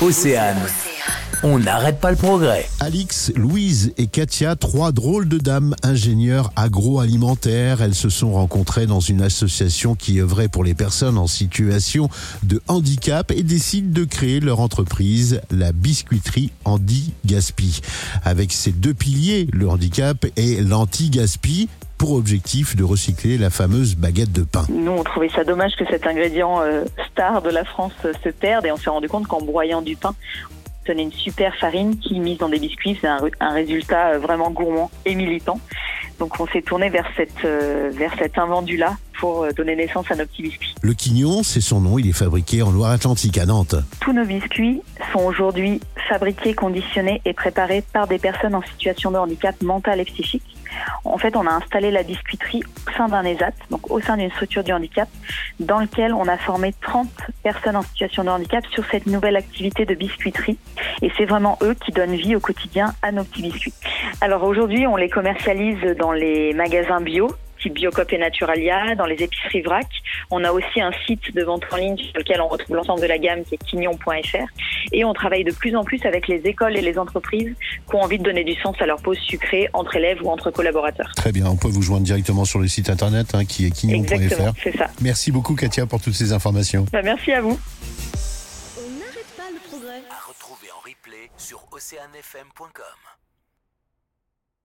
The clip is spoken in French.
Océane. On n'arrête pas le progrès. Alix, Louise et Katia, trois drôles de dames ingénieurs agroalimentaires. Elles se sont rencontrées dans une association qui œuvrait pour les personnes en situation de handicap et décident de créer leur entreprise, la biscuiterie Andy Gaspi. Avec ses deux piliers, le handicap et l'anti-gaspi, pour objectif de recycler la fameuse baguette de pain. Nous, on trouvait ça dommage que cet ingrédient euh, star de la France euh, se perde et on s'est rendu compte qu'en broyant du pain, on donnait une super farine qui, mise dans des biscuits, c'est un, un, résultat euh, vraiment gourmand et militant. Donc on s'est tourné vers, cette, vers cet invendu-là pour donner naissance à nos petits biscuits. Le quignon, c'est son nom, il est fabriqué en Loire-Atlantique à Nantes. Tous nos biscuits sont aujourd'hui fabriqués, conditionnés et préparés par des personnes en situation de handicap mental et psychique. En fait, on a installé la biscuiterie au sein d'un ESAT, donc au sein d'une structure du handicap, dans lequel on a formé 30 personnes en situation de handicap sur cette nouvelle activité de biscuiterie. Et c'est vraiment eux qui donnent vie au quotidien à nos petits biscuits. Alors aujourd'hui, on les commercialise dans les magasins bio, type Biocop et Naturalia, dans les épiceries vrac. On a aussi un site de vente en ligne sur lequel on retrouve l'ensemble de la gamme qui est quignon.fr. Et on travaille de plus en plus avec les écoles et les entreprises qui ont envie de donner du sens à leur pause sucrée entre élèves ou entre collaborateurs. Très bien, on peut vous joindre directement sur le site internet hein, qui est quignon.fr. c'est ça. Merci beaucoup Katia pour toutes ces informations. Bah, merci à vous. On n'arrête pas le progrès. À retrouver en replay sur oceanfm.com.